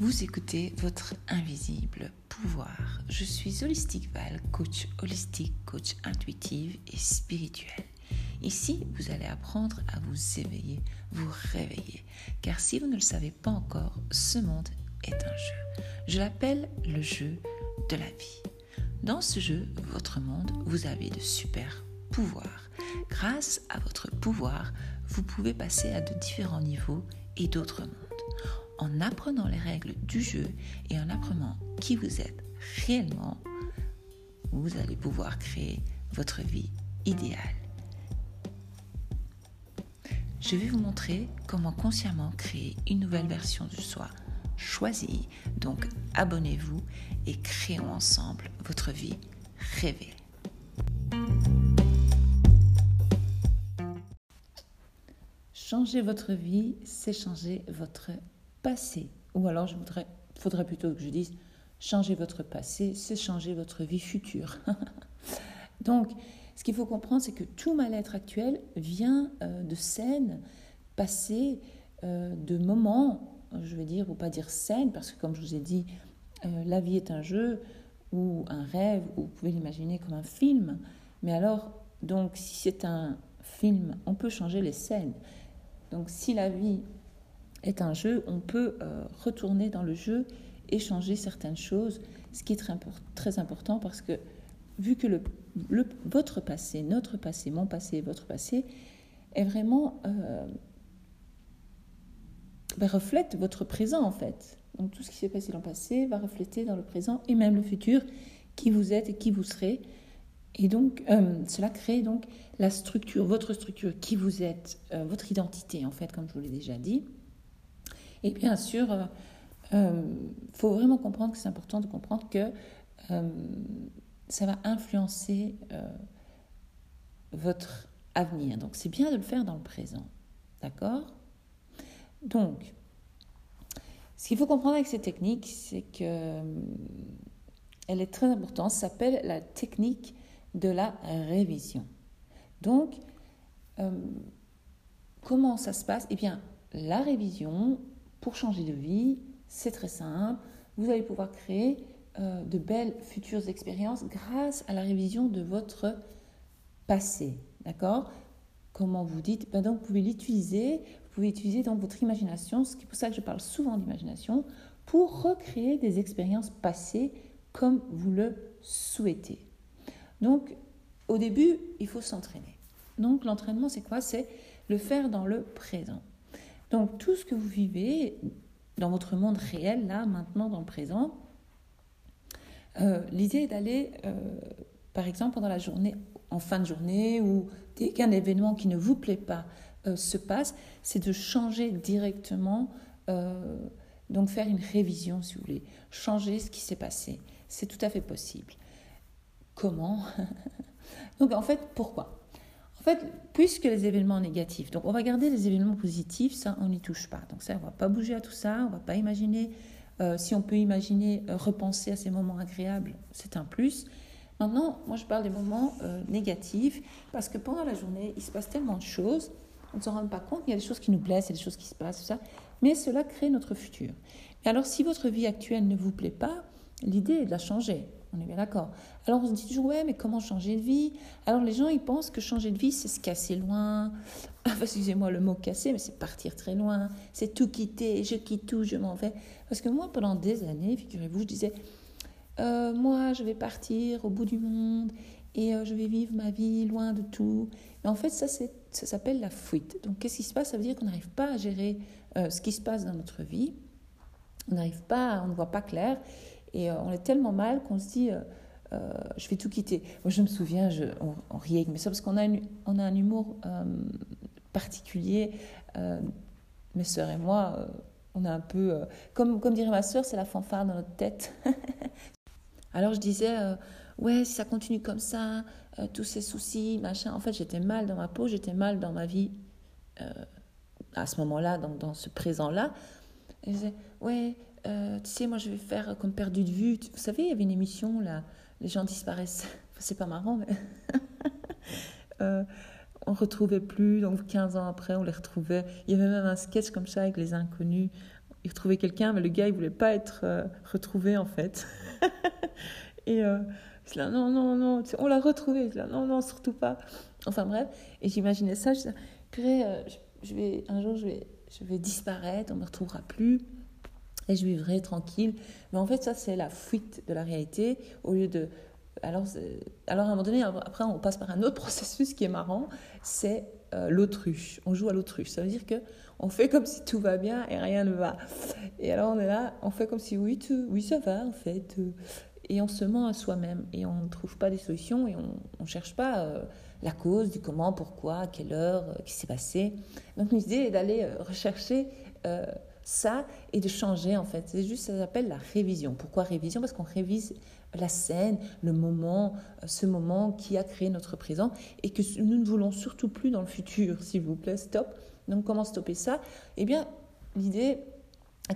Vous écoutez votre invisible pouvoir. Je suis Holistic Val, coach holistique, coach intuitive et spirituel. Ici, vous allez apprendre à vous éveiller, vous réveiller. Car si vous ne le savez pas encore, ce monde est un jeu. Je l'appelle le jeu de la vie. Dans ce jeu, votre monde, vous avez de super pouvoirs. Grâce à votre pouvoir, vous pouvez passer à de différents niveaux et d'autres mondes en apprenant les règles du jeu et en apprenant qui vous êtes réellement, vous allez pouvoir créer votre vie idéale. Je vais vous montrer comment consciemment créer une nouvelle version de soi choisie. Donc abonnez-vous et créons ensemble votre vie rêvée. Changer votre vie, c'est changer votre passé. Ou alors, je voudrais, faudrait plutôt que je dise, changer votre passé, c'est changer votre vie future. Donc, ce qu'il faut comprendre, c'est que tout mal-être actuel vient euh, de scènes passées, euh, de moments, je vais dire, ou pas dire scènes, parce que comme je vous ai dit, euh, la vie est un jeu ou un rêve, ou vous pouvez l'imaginer comme un film. Mais alors, donc, si c'est un film, on peut changer les scènes. Donc, si la vie est un jeu, on peut euh, retourner dans le jeu et changer certaines choses, ce qui est très, important parce que vu que le, votre passé, notre passé, mon passé, votre passé, est vraiment euh, ben, reflète votre présent en fait. Donc tout ce qui s'est passé dans le passé va refléter dans le présent et même le futur, qui vous êtes et qui vous serez. Et donc, euh, cela crée donc la structure, votre structure, qui vous êtes, votre identité, en fait, comme je vous l'ai déjà dit. Et bien sûr, il euh, euh, faut vraiment comprendre que c'est important de comprendre que euh, ça va influencer votre avenir. Donc c'est bien de le faire dans le présent. D'accord? Donc, ce qu'il faut comprendre avec cette technique, c'est que elle est très importante. S'appelle la technique de la révision. Donc, comment ça se passe? Eh bien, la révision, pour changer de vie, c'est très simple. Vous allez pouvoir créer euh, de belles futures expériences grâce à la révision de votre passé. D'accord? Comment vous dites? Ben donc, Vous pouvez l'utiliser, vous pouvez utiliser dans votre imagination, c'est pour ça que je parle souvent d'imagination, pour recréer des expériences passées comme vous le souhaitez. Donc, au début, il faut s'entraîner. Donc, l'entraînement, c'est quoi? C'est le faire dans le présent. Donc tout ce que vous vivez dans votre monde réel, là, maintenant, dans le présent, euh, l'idée est d'aller, euh, par exemple, pendant la journée, en fin de journée, ou dès qu'un événement qui ne vous plaît pas euh, se passe, c'est de changer directement, donc faire une révision, si vous voulez, changer ce qui s'est passé. C'est tout à fait possible. Comment? Donc en fait, pourquoi? Fait, puisque les événements négatifs, donc on va garder les événements positifs, ça on n'y touche pas. Donc ça, on va pas bouger à tout ça, on va pas imaginer. Euh, si on peut imaginer euh, repenser à ces moments agréables, c'est un plus. Maintenant, moi je parle des moments euh, négatifs parce que pendant la journée, il se passe tellement de choses, on ne s'en rend pas compte. Il y a des choses qui nous blessent, il y a des choses qui se passent, tout ça. Mais cela crée notre futur. Et alors, si votre vie actuelle ne vous plaît pas, l'idée est de la changer. On est bien d'accord. Alors on se dit toujours, ouais, mais comment changer de vie? Alors les gens, ils pensent que changer de vie, c'est se casser loin. excusez-moi le mot casser, mais c'est partir très loin. C'est tout quitter, je quitte tout, je m'en vais. Parce que moi, pendant des années, figurez-vous, je disais, euh, moi, je vais partir au bout du monde et euh, je vais vivre ma vie loin de tout. Mais en fait, ça, s'appelle la fuite. Donc qu'est-ce qui se passe? Ça veut dire qu'on n'arrive pas à gérer euh, ce qui se passe dans notre vie. On n'arrive pas, on ne voit pas clair. Et euh, on est tellement mal qu'on se dit, euh, euh, je vais tout quitter. Moi, je me souviens, je, on, riait mais ça parce qu'on a, on a un humour particulier. mes sœurs et moi, on a un peu, comme, comme dirait ma sœur, c'est la fanfare dans notre tête. Alors je disais, ouais, si ça continue comme ça, tous ces soucis, machin. En fait, j'étais mal dans ma peau, j'étais mal dans ma vie à ce moment-là, dans, dans ce présent-là. Je disais, ouais, euh, tu sais, moi je vais faire comme perdu de vue. Vous savez, il y avait une émission là, les gens disparaissent. c'est pas marrant, mais. euh, on retrouvait plus, donc 15 ans après, on les retrouvait. Il y avait même un sketch comme ça avec les inconnus. il retrouvait quelqu'un, mais le gars, il voulait pas être euh, retrouvé, en fait. et je là, non, non, non, on l'a retrouvé. Là, non, non, surtout pas. Enfin bref, et j'imaginais ça, je disais, je vais, un jour, je vais, je vais disparaître, on ne me retrouvera plus. Et je vivrai tranquille. Mais en fait, ça, c'est la fuite de la réalité. Au lieu de. Alors, alors, à un moment donné, après, on passe par un autre processus qui est marrant c'est l'autruche. On joue à l'autruche. Ça veut dire que on fait comme si tout va bien et rien ne va. Et alors on est là, on fait comme si oui, tout, oui ça va en fait. Et on se ment à soi-même et on ne trouve pas des solutions et on ne cherche pas euh, la cause du comment, pourquoi, à quelle heure, euh, qui s'est passé. Donc l'idée est d'aller euh, rechercher ça et de changer en fait. C'est juste, ça s'appelle la révision. Pourquoi révision? Parce qu'on révise la scène, le moment, ce moment qui a créé notre présent et que nous ne voulons surtout plus dans le futur, s'il vous plaît, stop. Donc comment stopper ça? Eh bien, l'idée,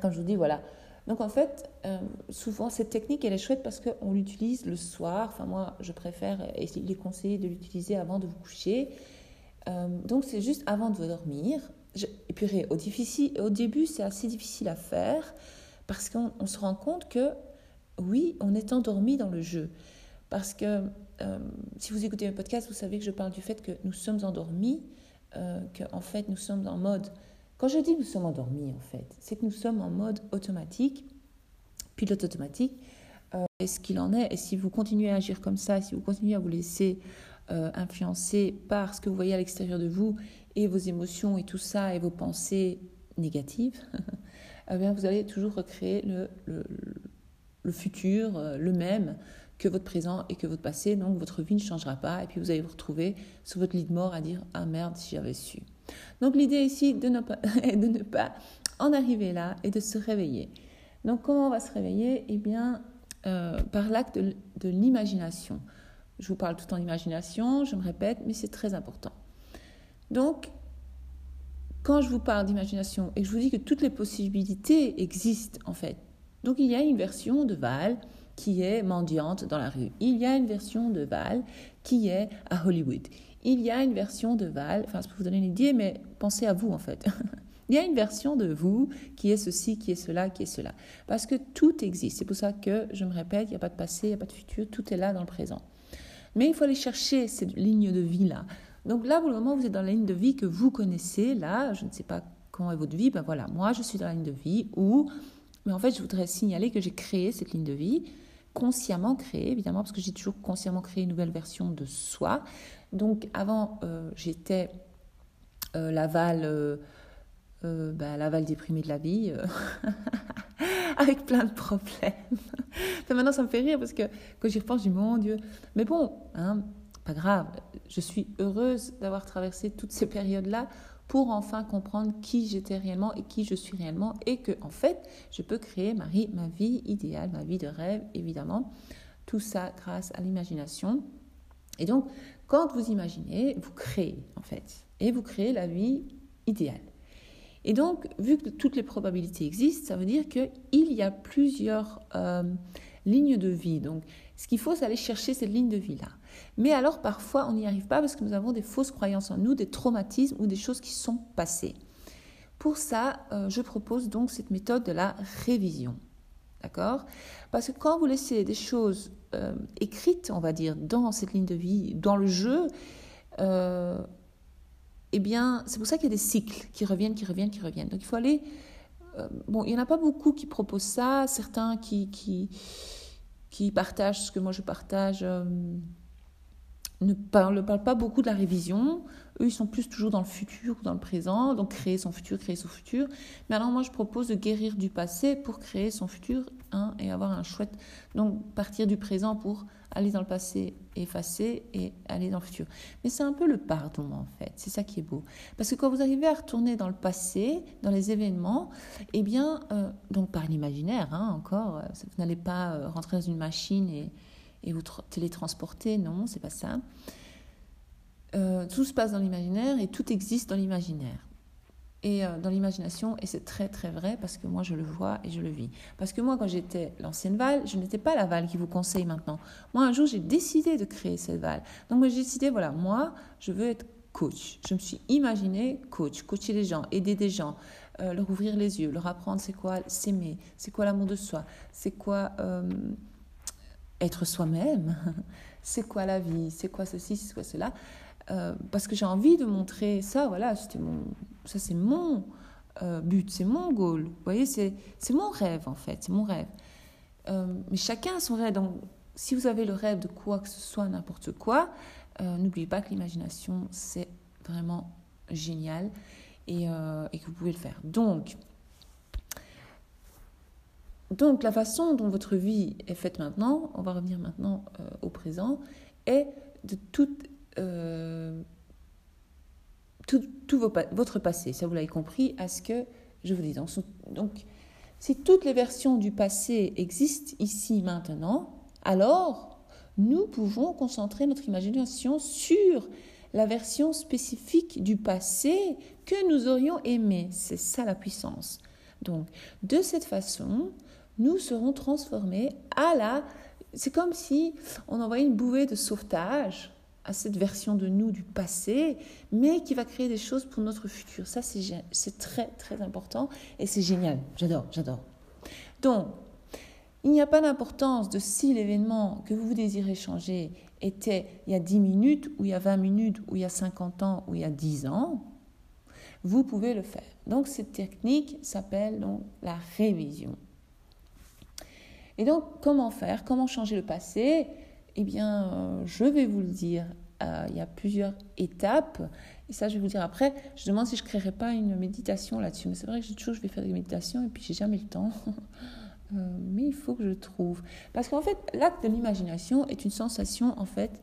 comme je vous dis, voilà. Donc en fait, euh, souvent cette technique, elle est chouette parce qu'on l'utilise le soir. Enfin moi, je préfère, et il est conseillé de l'utiliser avant de vous coucher. Euh, donc c'est juste avant de vous dormir. Et puis au, début, c'est assez difficile à faire parce qu'on se rend compte que oui, on est endormi dans le jeu. Parce que euh, si vous écoutez un podcast, vous savez que je parle du fait que nous sommes endormis euh, qu'en fait nous sommes en mode, quand je dis nous sommes endormis en fait, c'est que nous sommes en mode automatique, pilote automatique, euh, et ce qu'il en est, et si vous continuez à agir comme ça, si vous continuez à vous laisser euh, influencer par ce que vous voyez à l'extérieur de vous, et vos émotions et tout ça, et vos pensées négatives, eh bien vous allez toujours recréer le, futur, le même, que votre présent et que votre passé. Donc votre vie ne changera pas et puis vous allez vous retrouver sur votre lit de mort à dire ah merde si j'avais su. Donc l'idée ici de ne pas, est de ne pas en arriver là et de se réveiller. Donc comment on va se réveiller? Eh bien euh, par l'acte de l'imagination. Je vous parle tout en imagination, je me répète, mais c'est très important. Donc quand je vous parle d'imagination et je vous dis que toutes les possibilités existent en fait, donc il y a une version de Val qui est mendiante dans la rue. Il y a une version de Val qui est à Hollywood. Il y a une version de Val, enfin, je peux vous donner une idée, mais pensez à vous en fait. Il y a une version de vous qui est ceci, qui est cela, qui est cela. Parce que tout existe. C'est pour ça que, je me répète, il n'y a pas de passé, il n'y a pas de futur, tout est là dans le présent. Mais il faut aller chercher cette ligne de vie-là. Donc là, pour le moment, vous êtes dans la ligne de vie que vous connaissez. Là, je ne sais pas comment est votre vie. Ben voilà, moi, je suis dans la ligne de vie où... Mais en fait, je voudrais signaler que j'ai créé cette ligne de vie consciemment créé, évidemment, parce que j'ai toujours consciemment créé une nouvelle version de soi. Donc avant, euh, j'étais euh, l'aval, euh, ben, l'aval déprimé de la vie, avec plein de problèmes. maintenant, ça me fait rire parce que quand j'y repense, je dis mon Dieu. Mais bon, hein, pas grave. Je suis heureuse d'avoir traversé toutes ces périodes-là pour enfin comprendre qui j'étais réellement et qui je suis réellement et que en fait je peux créer ma, ma vie idéale, ma vie de rêve évidemment. Tout ça grâce à l'imagination. Et donc quand vous imaginez, vous créez en fait et vous créez la vie idéale. Et donc, vu que toutes les probabilités existent, ça veut dire qu'il y a plusieurs euh, lignes de vie. Donc, ce qu'il faut, c'est aller chercher cette ligne de vie-là. Mais alors parfois, on n'y arrive pas parce que nous avons des fausses croyances en nous, des traumatismes ou des choses qui sont passées. Pour ça, euh, je propose donc cette méthode de la révision. D'accord? Parce que quand vous laissez des choses euh, écrites, on va dire, dans cette ligne de vie, dans le jeu, euh, eh bien, c'est pour ça qu'il y a des cycles qui reviennent, qui reviennent, qui reviennent. Donc il faut aller... bon, il n'y en a pas beaucoup qui proposent ça, certains qui, qui, qui partagent ce que moi je partage ne parle, parle pas beaucoup de la révision. Eux, ils sont plus toujours dans le futur ou dans le présent, donc créer son futur, créer son futur. Mais alors moi, je propose de guérir du passé pour créer son futur hein, et avoir un chouette... Donc partir du présent pour aller dans le passé, effacer et aller dans le futur. Mais c'est un peu le pardon en fait, c'est ça qui est beau. Parce que quand vous arrivez à retourner dans le passé, dans les événements, eh bien, euh, donc par l'imaginaire hein, encore, euh, vous n'allez pas euh, rentrer dans une machine et et vous télétransporter. Non, c'est pas ça. Euh, tout se passe dans l'imaginaire et tout existe dans l'imaginaire. Et euh, dans l'imagination, et c'est très très vrai parce que moi je le vois et je le vis. Parce que moi quand j'étais l'ancienne Val, je n'étais pas la Val qui vous conseille maintenant. Moi un jour j'ai décidé de créer cette Val. Donc j'ai décidé, voilà, moi je veux être coach. Je me suis imaginé coach, coacher les gens, aider des gens, euh, leur ouvrir les yeux, leur apprendre c'est quoi s'aimer, c'est quoi l'amour de soi, c'est quoi être soi-même, c'est quoi la vie, c'est quoi ceci, c'est quoi cela? Euh, parce que j'ai envie de montrer ça, voilà, mon, ça c'est mon but, c'est mon goal. Vous voyez, c'est mon rêve en fait, c'est mon rêve. mais chacun a son rêve. Donc, si vous avez le rêve de quoi que ce soit, n'importe quoi, n'oubliez pas que l'imagination, c'est vraiment génial. Euh, et, que vous pouvez le faire. Donc, donc, la façon dont votre vie est faite maintenant, on va revenir maintenant euh, au présent, est de tout, euh, tout, votre passé. Ça, vous l'avez compris, à ce que je vous dis. Donc, si toutes les versions du passé existent ici maintenant, alors nous pouvons concentrer notre imagination sur la version spécifique du passé que nous aurions aimé. C'est ça la puissance. Donc, de cette façon, nous serons transformés à la... C'est comme si on envoyait une bouée de sauvetage à cette version de nous du passé, mais qui va créer des choses pour notre futur. Ça, c'est très, très important et c'est génial. J'adore, j'adore. Donc, il n'y a pas d'importance de si l'événement que vous désirez changer était il y a 10 minutes, ou il y a 20 minutes, ou il y a 50 ans, ou il y a 10 ans, vous pouvez le faire. Donc cette technique s'appelle la révision. Et donc comment faire? Comment changer le passé? Eh bien, euh, je vais vous le dire. Euh, il y a plusieurs étapes. Et ça, je vais vous le dire après. Je demande si je ne créerai pas une méditation là-dessus. Mais c'est vrai que toujours, je vais faire des méditations et puis j'ai jamais le temps. Euh, mais il faut que je trouve. Parce qu'en fait, l'acte de l'imagination est une sensation, en fait,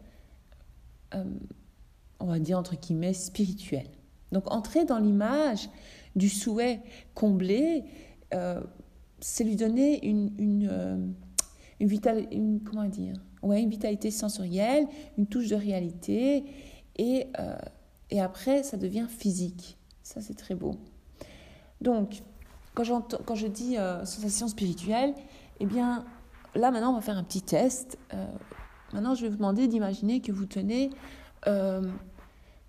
on va dire entre guillemets, spirituelle. Donc, entrer dans l'image du souhait comblé, c'est lui donner une, une, une, une, comment dire ouais, une vitalité sensorielle, une touche de réalité, et, et après, ça devient physique. Ça, c'est très beau. Donc, quand, quand je dis euh, sensation spirituelle, eh bien, là maintenant, on va faire un petit test. Euh, maintenant, je vais vous demander d'imaginer que vous tenez euh,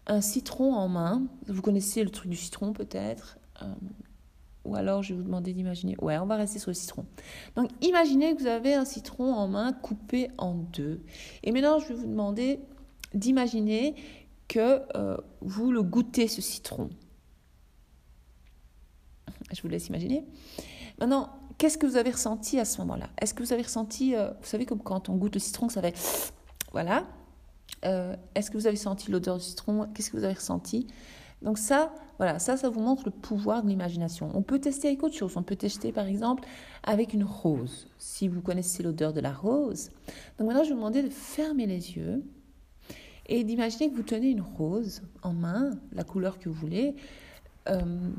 un citron en main. Vous connaissez le truc du citron peut-être Ou alors, je vais vous demander d'imaginer. Ouais, on va rester sur le citron. Donc, imaginez que vous avez un citron en main coupé en deux. Et maintenant, je vais vous demander d'imaginer que vous le goûtez, ce citron. Je vous laisse imaginer. Maintenant, qu'est-ce que vous avez ressenti à ce moment-là? Est-ce que vous avez ressenti, euh, vous savez, comme quand on goûte le citron, ça fait. Voilà. Euh, est-ce que vous avez senti l'odeur du citron? Qu'est-ce que vous avez ressenti? Donc, ça, voilà, ça, ça vous montre le pouvoir de l'imagination. On peut tester avec autre chose. On peut tester, par exemple, avec une rose, si vous connaissez l'odeur de la rose. Donc, maintenant, je vous demander de fermer les yeux et d'imaginer que vous tenez une rose en main, la couleur que vous voulez. Euh,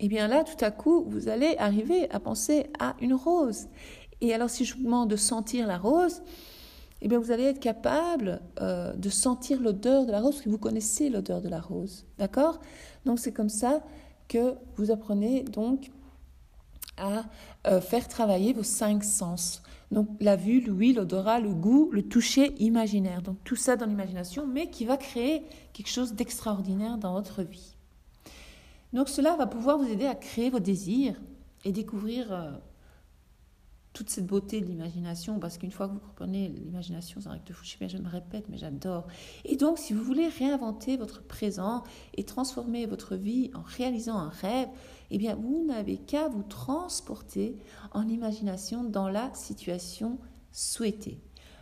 et eh bien là, tout à coup, vous allez arriver à penser à une rose. Et alors, si je vous demande de sentir la rose, eh bien, vous allez être capable euh, de sentir l'odeur de la rose, parce que vous connaissez l'odeur de la rose. D'accord? Donc, c'est comme ça que vous apprenez donc à euh, faire travailler vos cinq sens. Donc, la vue, l'ouïe, l'odorat, le goût, le toucher imaginaire. Donc, tout ça dans l'imagination, mais qui va créer quelque chose d'extraordinaire dans votre vie. Donc cela va pouvoir vous aider à créer vos désirs et découvrir euh, toute cette beauté de l'imagination, parce qu'une fois que vous comprenez l'imagination, c'est vrai que je, bien, je me répète, mais j'adore. Et donc, si vous voulez réinventer votre présent et transformer votre vie en réalisant un rêve, eh bien, vous n'avez qu'à vous transporter en imagination dans la situation souhaitée.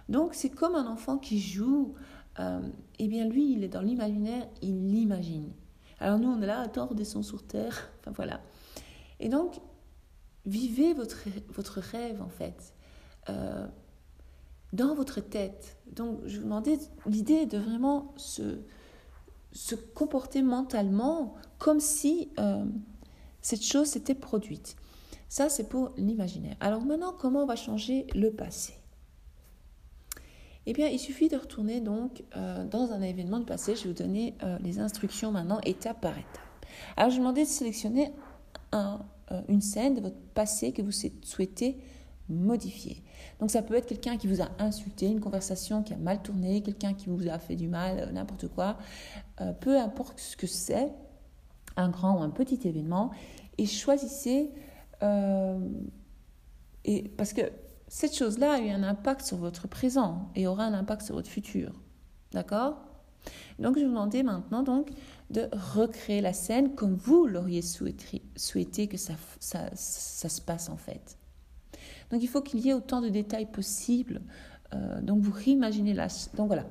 Donc, c'est comme un enfant qui joue, euh, eh bien, lui, il est dans l'imaginaire, il l'imagine. Alors nous, on est là, attends, redescend sur terre. Enfin voilà. Et donc, vivez votre, votre rêve en fait. Euh, dans votre tête. Donc, je vous demandais l'idée de vraiment se, se comporter mentalement comme si euh, cette chose s'était produite. Ça, c'est pour l'imaginaire. Alors maintenant, comment on va changer le passé? Eh bien, il suffit de retourner donc euh, dans un événement du passé. Je vais vous donner les instructions maintenant, étape par étape. Alors, je vous demandais de sélectionner euh, une scène de votre passé que vous souhaitez modifier. Donc ça peut être quelqu'un qui vous a insulté, une conversation qui a mal tourné, quelqu'un qui vous a fait du mal, euh, n'importe quoi. Euh, peu importe ce que c'est, un grand ou un petit événement, et choisissez, euh, et, parce que cette chose-là a eu un impact sur votre présent et aura un impact sur votre futur. D'accord? Donc je vous demander maintenant donc, de recréer la scène comme vous l'auriez souhaité, que ça, ça, ça se passe en fait. Donc il faut qu'il y ait autant de détails possibles. Euh, donc vous réimaginez la... Donc voilà.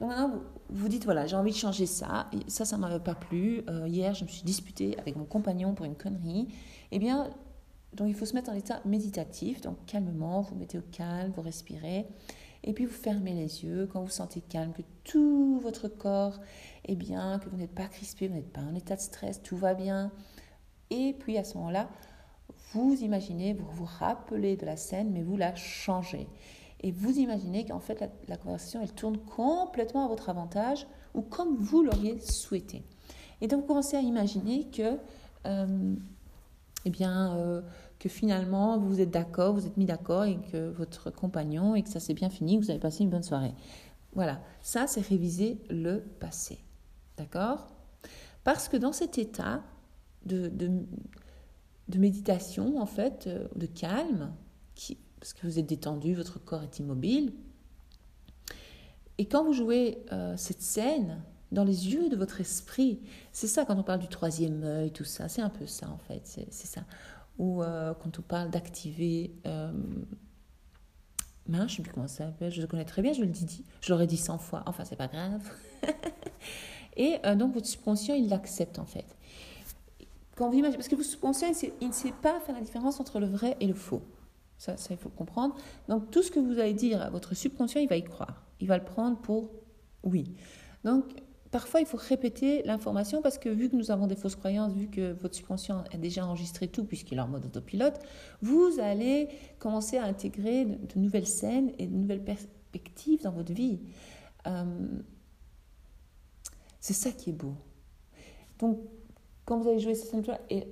Donc maintenant, vous, dites, voilà, j'ai envie de changer ça. Ça, ça ne m'avait pas plu. Euh, hier, je me suis disputée avec mon compagnon pour une connerie. Eh bien, donc il faut se mettre en état méditatif. Donc calmement, vous mettez au calme, vous respirez. Et puis vous fermez les yeux quand vous sentez calme, que tout votre corps est bien, que vous n'êtes pas crispé, vous n'êtes pas en état de stress, tout va bien. Et puis à ce moment-là, vous imaginez, vous vous rappelez de la scène, mais vous la changez. Et vous imaginez qu'en fait, la, conversation, elle tourne complètement à votre avantage ou comme vous l'auriez souhaité. Et donc, vous commencez à imaginer que, euh, eh bien, euh, que finalement, vous êtes d'accord, vous êtes mis d'accord et que votre compagnon, et que ça s'est bien fini, que vous avez passé une bonne soirée. Voilà, ça, c'est réviser le passé. D'accord? Parce que dans cet état de, de, méditation, en fait, euh, de calme, qui, parce que vous êtes détendu, votre corps est immobile. Et quand vous jouez euh, cette scène dans les yeux de votre esprit, c'est ça quand on parle du troisième œil, tout ça, c'est un peu ça en fait, c'est ça. Ou euh, quand on parle d'activer... Euh, je ne sais plus comment ça s'appelle, je le connais très bien, je le dis, je l'aurais dit 100 fois, enfin c'est pas grave. Et donc votre subconscient, il l'accepte en fait vous parce que vous subconscient, il ne sait pas faire la différence entre le vrai et le faux. Ça, ça, il faut comprendre. Donc, tout ce que vous allez dire à votre subconscient, il va y croire. Il va le prendre pour oui. Donc, parfois, il faut répéter l'information parce que vu que nous avons des fausses croyances, vu que votre subconscient a déjà enregistré tout puisqu'il est en mode autopilote, vous allez commencer à intégrer de, nouvelles scènes et de nouvelles perspectives dans votre vie. Euh, c'est ça qui est beau. Donc, quand vous allez jouer ces scène et,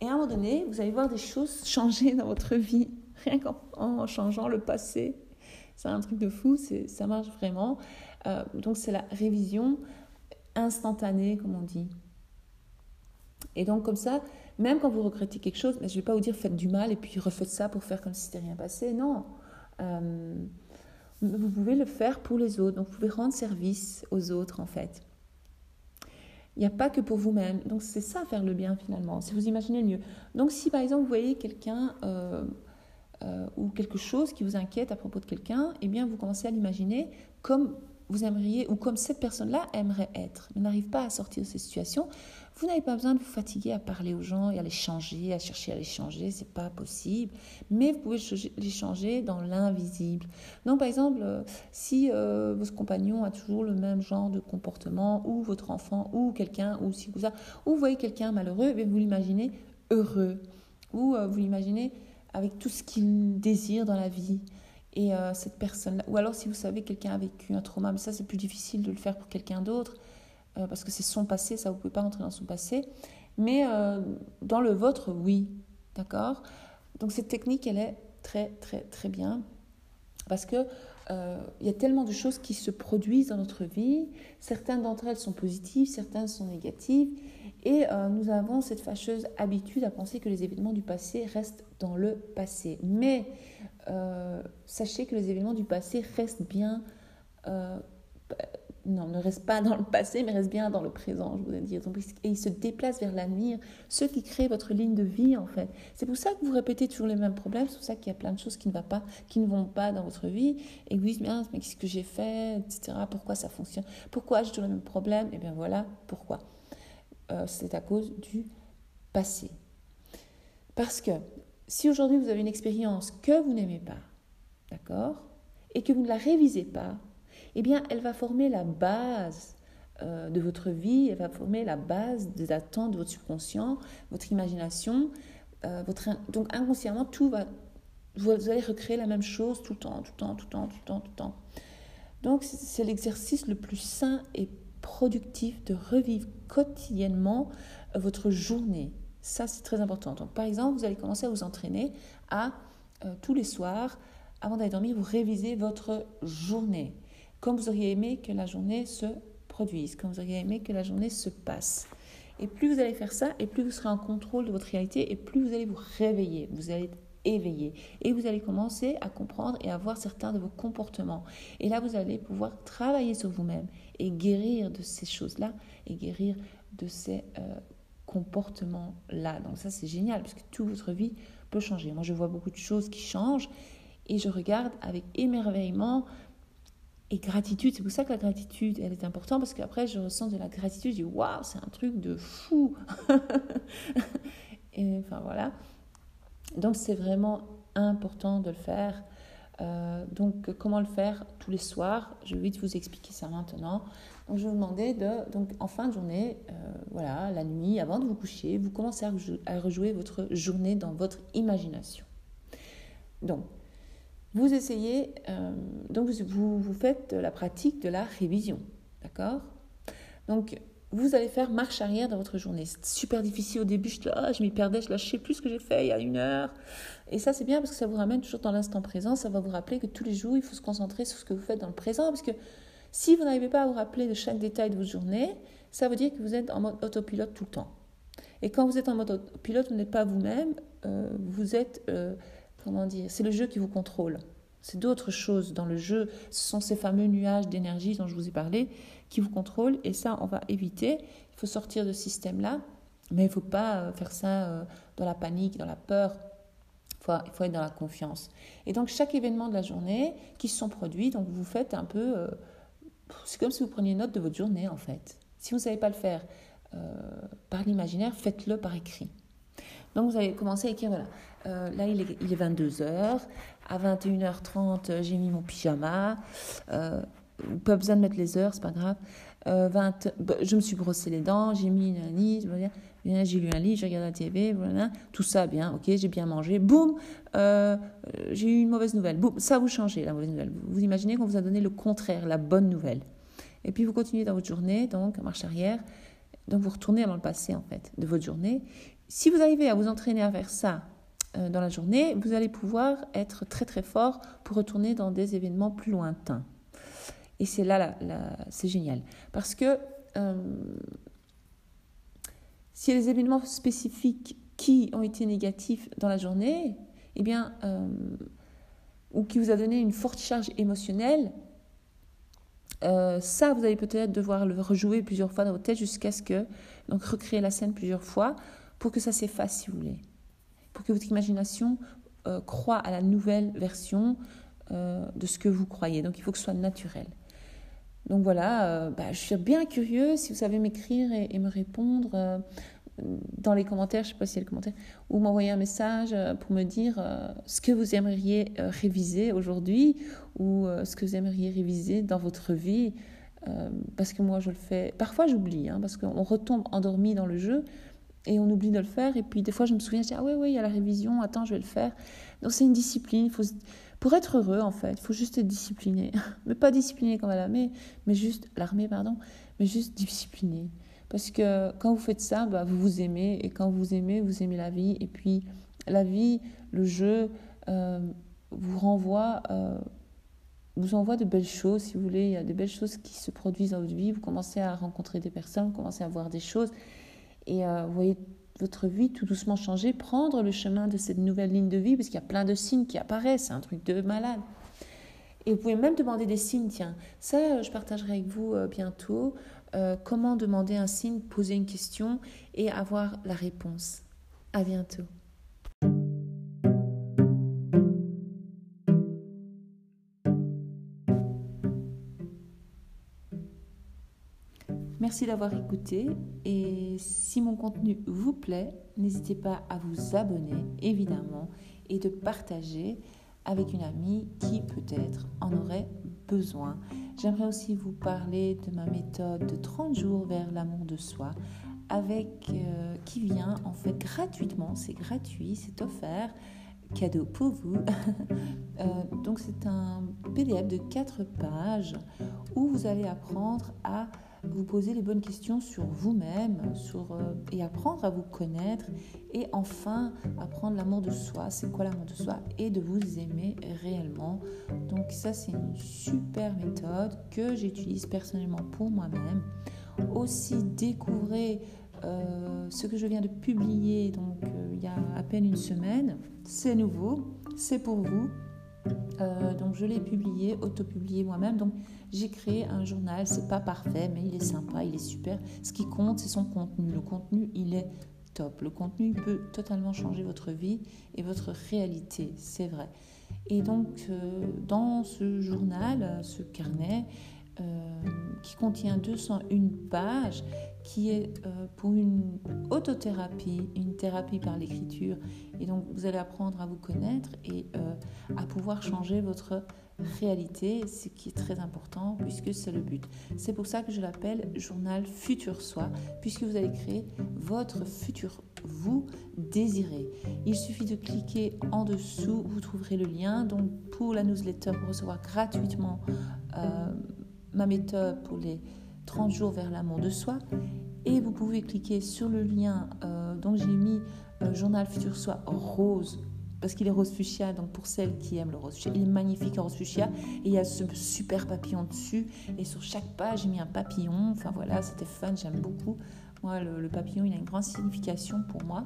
et à un moment donné, vous allez voir des choses changer dans votre vie, rien qu'en changeant le passé. C'est un truc de fou, ça marche vraiment. Euh, donc c'est la révision instantanée, comme on dit. Et donc comme ça, même quand vous regrettez quelque chose, mais je ne vais pas vous dire faites du mal et puis refaites ça pour faire comme si c'était rien passé. Non. Euh, vous pouvez le faire pour les autres. Donc vous pouvez rendre service aux autres en fait. Il n'y a pas que pour vous-même. Donc c'est ça faire le bien finalement, si vous imaginez mieux. Donc si par exemple vous voyez quelqu'un euh, euh, ou quelque chose qui vous inquiète à propos de quelqu'un, eh bien vous commencez à l'imaginer comme vous aimeriez ou comme cette personne-là aimerait être. Il n'arrive pas à sortir de ces situations. Vous n'avez pas besoin de vous fatiguer à parler aux gens et à les changer, à chercher à les changer, c'est pas possible. Mais vous pouvez les changer dans l'invisible. Donc, par exemple, si euh, votre compagnon a toujours le même genre de comportement, ou votre enfant, ou quelqu'un, ou si vous, ou voyez quelqu'un malheureux, eh vous l'imaginez heureux, ou euh, vous l'imaginez avec tout ce qu'il désire dans la vie. Et cette personne-là, ou alors si vous savez que quelqu'un a vécu un trauma, mais ça c'est plus difficile de le faire pour quelqu'un d'autre. Euh, parce que c'est son passé, ça vous pouvez pas rentrer dans son passé. Mais euh, dans le vôtre, oui, d'accord? Donc cette technique, elle est très très très bien parce que euh, il y a tellement de choses qui se produisent dans notre vie. Certaines d'entre elles sont positives, certaines sont négatives, et nous avons cette fâcheuse habitude à penser que les événements du passé restent dans le passé. Mais sachez que les événements du passé restent bien non, ne reste pas dans le passé, mais reste bien dans le présent, je voudrais dire. et il se déplace vers l'avenir, ce qui crée votre ligne de vie, en fait. C'est pour ça que vous répétez toujours les mêmes problèmes, c'est pour ça qu'il y a plein de choses qui ne, va pas, qui ne vont pas dans votre vie, et vous dites, mais qu'est-ce que j'ai fait, etc., pourquoi ça fonctionne, pourquoi j'ai toujours les mêmes problèmes, et bien voilà, pourquoi. Euh, c'est à cause du passé. Parce que si aujourd'hui vous avez une expérience que vous n'aimez pas, d'accord, et que vous ne la révisez pas, eh bien, elle va former la base euh, de votre vie, elle va former la base des attentes de votre subconscient, votre imagination. Euh, donc, inconsciemment, tout va, vous allez recréer la même chose tout le temps, tout le temps, tout le temps, tout le temps, tout le temps. Donc, c'est l'exercice le plus sain et productif de revivre quotidiennement euh, votre journée. Ça, c'est très important. Donc, par exemple, vous allez commencer à vous entraîner à euh, tous les soirs, avant d'aller dormir, vous révisez votre journée, comme vous auriez aimé que la journée se produise, comme vous auriez aimé que la journée se passe. Et plus vous allez faire ça, et plus vous serez en contrôle de votre réalité, et plus vous allez vous réveiller, vous allez être éveillé. Et vous allez commencer à comprendre et à voir certains de vos comportements. Et là, vous allez pouvoir travailler sur vous-même et guérir de ces choses-là, et guérir de ces euh, comportements-là. Donc ça, c'est génial, parce que toute votre vie peut changer. Moi, je vois beaucoup de choses qui changent, et je regarde avec émerveillement et gratitude. C'est pour ça que la gratitude, elle est importante, parce qu'après, je ressens de la gratitude, je dis, waouh, c'est un truc de fou. et enfin, voilà. Donc, c'est vraiment important de le faire. Euh, donc, comment le faire tous les soirs? Je vais vite vous expliquer ça maintenant. Donc, je vais vous demander de, donc, en fin de journée, euh, voilà, la nuit, avant de vous coucher, vous commencez à, rejouer votre journée dans votre imagination. Donc, vous essayez, euh, donc vous, vous faites la pratique de la révision, d'accord? Donc, vous allez faire marche arrière dans votre journée. C'est super difficile au début, je, ah, je m'y perdais, je ne sais plus ce que j'ai fait il y a une heure. Et ça, c'est bien parce que ça vous ramène toujours dans l'instant présent. Ça va vous rappeler que tous les jours, il faut se concentrer sur ce que vous faites dans le présent. Parce que si vous n'arrivez pas à vous rappeler de chaque détail de votre journée, ça veut dire que vous êtes en mode autopilote tout le temps. Et quand vous êtes en mode autopilote, vous n'êtes pas vous-même, euh, vous êtes, euh, comment dire, c'est le jeu qui vous contrôle. C'est d'autres choses dans le jeu. Ce sont ces fameux nuages d'énergie dont je vous ai parlé qui vous contrôlent. Et ça, on va éviter. Il faut sortir de ce système-là. Mais il ne faut pas euh, faire ça euh, dans la panique, dans la peur. Il faut, être dans la confiance. Et donc, chaque événement de la journée qui se sont produits, donc vous faites un peu. Euh, c'est comme si vous preniez note de votre journée, en fait. Si vous ne savez pas le faire par l'imaginaire, faites-le par écrit. Donc, vous allez commencer à écrire voilà. là, il est, il est 22h. À 21h30, j'ai mis mon pyjama. Euh, pas besoin de mettre les heures, c'est pas grave. 20, euh, bah, je me suis brossé les dents, j'ai mis une liste, j'ai lu un livre, j'ai regardé la TV, voilà, tout ça bien, ok, j'ai bien mangé, boum, euh, j'ai eu une mauvaise nouvelle, boum, ça vous changez la mauvaise nouvelle. Vous imaginez qu'on vous a donné le contraire, la bonne nouvelle. Et puis vous continuez dans votre journée, donc marche arrière, donc vous retournez dans le passé en fait de votre journée. Si vous arrivez à vous entraîner à faire ça euh, dans la journée, vous allez pouvoir être très très fort pour retourner dans des événements plus lointains. Et c'est là, c'est génial. Parce que euh, a des événements spécifiques qui ont été négatifs dans la journée, eh bien, euh, ou qui vous a donné une forte charge émotionnelle, euh, ça, vous allez peut-être devoir le rejouer plusieurs fois dans votre tête jusqu'à ce que, donc recréer la scène plusieurs fois pour que ça s'efface, si vous voulez. Pour que votre imagination croit à la nouvelle version de ce que vous croyez. Donc il faut que ce soit naturel. Donc voilà, euh, bah, je suis bien curieux si vous savez m'écrire et, me répondre euh, dans les commentaires, je ne sais pas s'il y a le commentaire, ou m'envoyer un message euh, pour me dire ce que vous aimeriez réviser aujourd'hui ou ce que vous aimeriez réviser dans votre vie. parce que moi, je le fais. Parfois, j'oublie, hein, parce qu'on retombe endormi dans le jeu et on oublie de le faire. Et puis, des fois, je me souviens, je dis Ah oui, oui, il y a la révision, attends, je vais le faire. Donc, c'est une discipline. Faut pour être heureux, en fait, il faut juste être discipliné. mais pas discipliné comme à l'armée, mais juste l'armée, pardon, mais juste discipliné. Parce que quand vous faites ça, bah, vous vous aimez, et quand vous aimez, vous aimez la vie. Et puis la vie, le jeu, euh, vous renvoie, euh, vous envoie de belles choses, si vous voulez. Il y a de belles choses qui se produisent dans votre vie. Vous commencez à rencontrer des personnes, vous commencez à voir des choses. Et euh, vous voyez votre vie tout doucement changer, prendre le chemin de cette nouvelle ligne de vie, parce qu'il y a plein de signes qui apparaissent, c'est un truc de malade. Et vous pouvez même demander des signes, tiens, ça euh, je partagerai avec vous euh, bientôt, comment demander un signe, poser une question et avoir la réponse. À bientôt. Merci d'avoir écouté et si mon contenu vous plaît, n'hésitez pas à vous abonner évidemment et de partager avec une amie qui peut-être en aurait besoin. J'aimerais aussi vous parler de ma méthode de 30 jours vers l'amour de soi avec euh, qui vient en fait gratuitement, c'est gratuit, c'est offert cadeau pour vous. Euh, donc c'est un PDF de 4 pages où vous allez apprendre à vous poser les bonnes questions sur vous-même sur, euh, et apprendre à vous connaître et enfin apprendre l'amour de soi, c'est quoi l'amour de soi? Et de vous aimer réellement. Donc ça c'est une super méthode que j'utilise personnellement pour moi-même. Aussi découvrez euh, ce que je viens de publier donc euh, il y a à peine une semaine, c'est nouveau, c'est pour vous. Euh, donc je l'ai publié, auto-publié moi-même. Donc j'ai créé un journal. C'est pas parfait, mais il est sympa, il est super. Ce qui compte, c'est son contenu. Le contenu, il est top. Le contenu peut totalement changer votre vie et votre réalité, c'est vrai. Et donc euh, dans ce journal, ce carnet, qui contient 201 pages, qui est euh, pour une autothérapie, une thérapie par l'écriture. Et donc vous allez apprendre à vous connaître et euh, à pouvoir changer votre réalité, ce qui est très important puisque c'est le but. C'est pour ça que je l'appelle journal futur soi, puisque vous allez créer votre futur vous désirez. Il suffit de cliquer en dessous, vous trouverez le lien. Donc pour la newsletter, pour recevoir gratuitement ma méthode pour les 30 jours vers l'amour de soi. Et vous pouvez cliquer sur le lien. Euh, donc j'ai mis euh, Journal Futur Soi rose parce qu'il est rose fuchsia, donc pour celles qui aiment le rose fuchsia, il est magnifique en rose fuchsia, et il y a ce super papillon dessus, et sur chaque page j'ai mis un papillon, enfin voilà, c'était fun, j'aime beaucoup. Moi, le, papillon, il a une grande signification pour moi.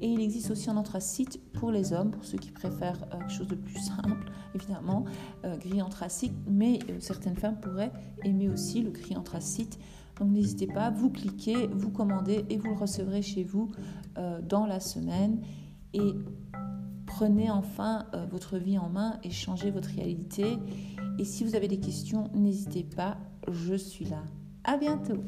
Et il existe aussi en anthracite pour les hommes, pour ceux qui préfèrent euh, quelque chose de plus simple, évidemment, euh, gris anthracite, mais euh, certaines femmes pourraient aimer aussi le gris anthracite. Donc n'hésitez pas, vous cliquez, vous commandez et vous le recevrez chez vous dans la semaine. Et prenez enfin votre vie en main et changez votre réalité. Et si vous avez des questions, n'hésitez pas, je suis là. À bientôt.